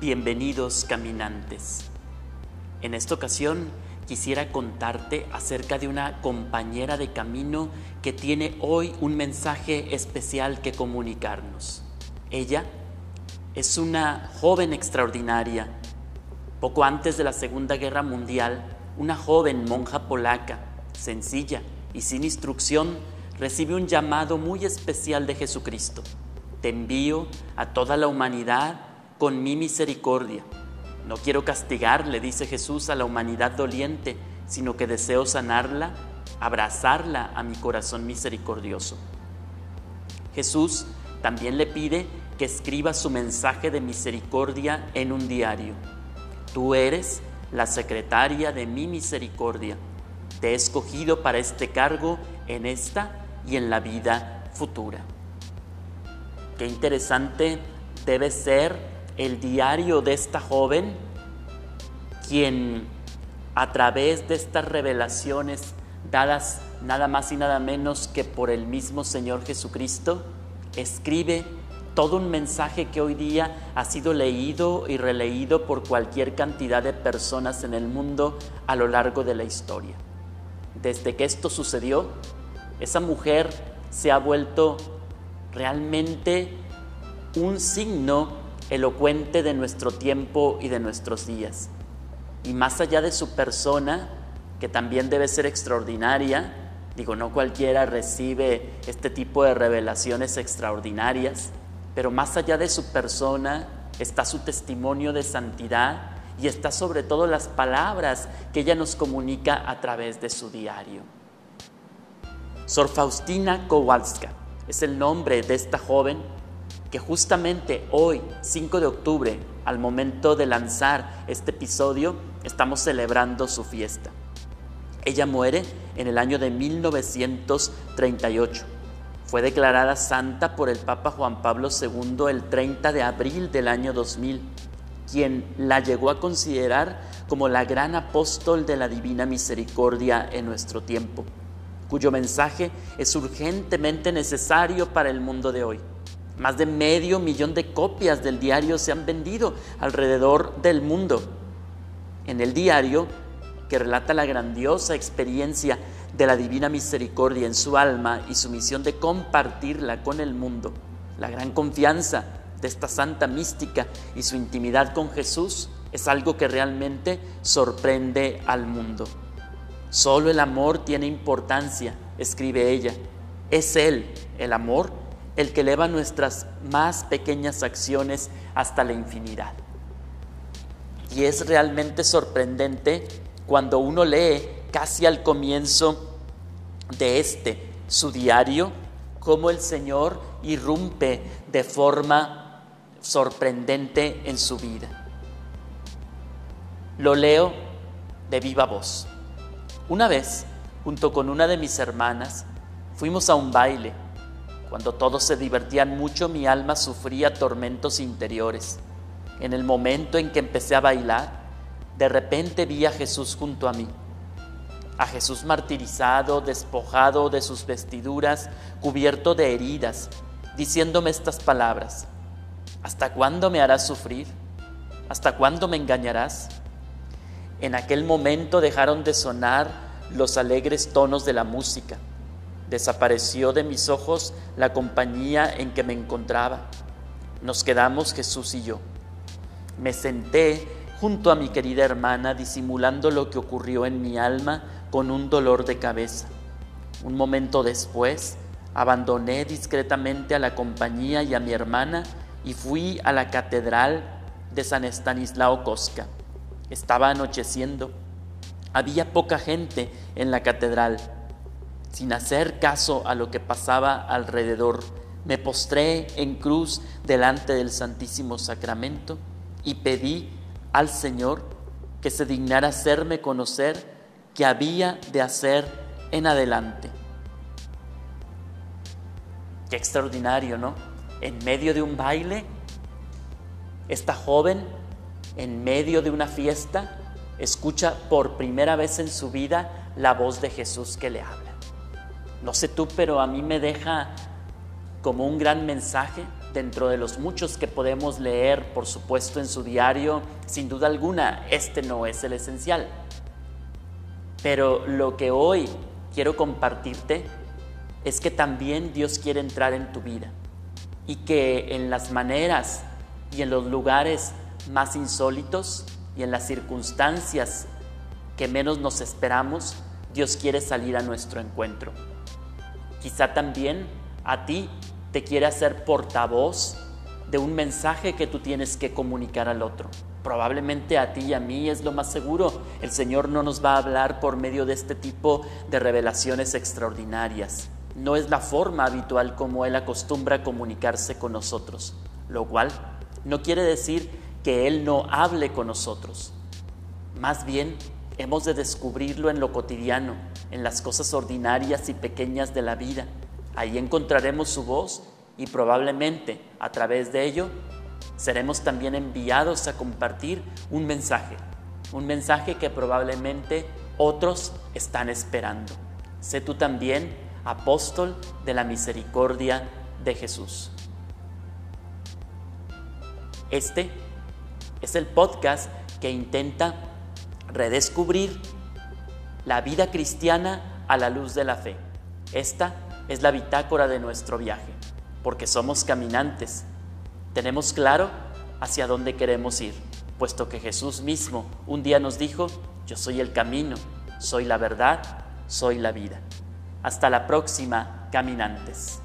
Bienvenidos caminantes. En esta ocasión quisiera contarte acerca de una compañera de camino que tiene hoy un mensaje especial que comunicarnos. Ella es una joven extraordinaria. Poco antes de la Segunda Guerra Mundial, una joven monja polaca, sencilla y sin instrucción, recibe un llamado muy especial de Jesucristo. Te envío a toda la humanidad con mi misericordia. No quiero castigar, le dice Jesús a la humanidad doliente, sino que deseo sanarla, abrazarla a mi corazón misericordioso. Jesús también le pide que escriba su mensaje de misericordia en un diario. Tú eres la secretaria de mi misericordia. Te he escogido para este cargo en esta y en la vida futura. Qué interesante debe ser el diario de esta joven, quien a través de estas revelaciones dadas nada más y nada menos que por el mismo Señor Jesucristo, escribe todo un mensaje que hoy día ha sido leído y releído por cualquier cantidad de personas en el mundo a lo largo de la historia. Desde que esto sucedió, esa mujer se ha vuelto realmente un signo elocuente de nuestro tiempo y de nuestros días. Y más allá de su persona, que también debe ser extraordinaria, digo, no cualquiera recibe este tipo de revelaciones extraordinarias, pero más allá de su persona está su testimonio de santidad y está sobre todo las palabras que ella nos comunica a través de su diario. Sor Faustina Kowalska es el nombre de esta joven que justamente hoy, 5 de octubre, al momento de lanzar este episodio, estamos celebrando su fiesta. Ella muere en el año de 1938. Fue declarada santa por el Papa Juan Pablo II el 30 de abril del año 2000, quien la llegó a considerar como la gran apóstol de la Divina Misericordia en nuestro tiempo, cuyo mensaje es urgentemente necesario para el mundo de hoy. Más de medio millón de copias del diario se han vendido alrededor del mundo. En el diario, que relata la grandiosa experiencia de la divina misericordia en su alma y su misión de compartirla con el mundo, la gran confianza de esta santa mística y su intimidad con Jesús es algo que realmente sorprende al mundo. Solo el amor tiene importancia, escribe ella. Es Él, el amor, el que eleva nuestras más pequeñas acciones hasta la infinidad. Y es realmente sorprendente cuando uno lee casi al comienzo de este, su diario, cómo el Señor irrumpe de forma sorprendente en su vida. Lo leo de viva voz. Una vez, junto con una de mis hermanas, fuimos a un baile cuando todos se divertían mucho, mi alma sufría tormentos interiores. En el momento en que empecé a bailar, de repente vi a Jesús junto a mí. A Jesús martirizado, despojado de sus vestiduras, cubierto de heridas, diciéndome estas palabras. ¿Hasta cuándo me harás sufrir? ¿Hasta cuándo me engañarás? En aquel momento dejaron de sonar los alegres tonos de la música Desapareció de mis ojos la compañía en que me encontraba. Nos quedamos Jesús y yo. Me senté junto a mi querida hermana disimulando lo que ocurrió en mi alma con un dolor de cabeza. Un momento después, abandoné discretamente a la compañía y a mi hermana y fui a la catedral de San Estanislao Cosca. Estaba anocheciendo. Había poca gente en la catedral sin hacer caso a lo que pasaba alrededor, me postré en cruz delante del Santísimo Sacramento y pedí al Señor que se dignara hacerme conocer qué había de hacer en adelante. Qué extraordinario, ¿no? En medio de un baile, esta joven, en medio de una fiesta, escucha por primera vez en su vida la voz de Jesús que le habla. No sé tú, pero a mí me deja como un gran mensaje dentro de los muchos que podemos leer, por supuesto, en su diario, sin duda alguna, este no es el esencial. Pero lo que hoy quiero compartirte es que también Dios quiere entrar en tu vida y que en las maneras y en los lugares más insólitos y en las circunstancias que menos nos esperamos, Dios quiere salir a nuestro encuentro. Quizá también a ti te quiere hacer portavoz de un mensaje que tú tienes que comunicar al otro. Probablemente a ti y a mí es lo más seguro. El Señor no nos va a hablar por medio de este tipo de revelaciones extraordinarias. No es la forma habitual como Él acostumbra comunicarse con nosotros, lo cual no quiere decir que Él no hable con nosotros. Más bien, hemos de descubrirlo en lo cotidiano, en las cosas ordinarias y pequeñas de la vida. Ahí encontraremos su voz y probablemente a través de ello seremos también enviados a compartir un mensaje, un mensaje que probablemente otros están esperando. Sé tú también apóstol de la misericordia de Jesús. Este es el podcast que intenta redescubrir la vida cristiana a la luz de la fe. Esta es la bitácora de nuestro viaje, porque somos caminantes. Tenemos claro hacia dónde queremos ir, puesto que Jesús mismo un día nos dijo, yo soy el camino, soy la verdad, soy la vida. Hasta la próxima, caminantes.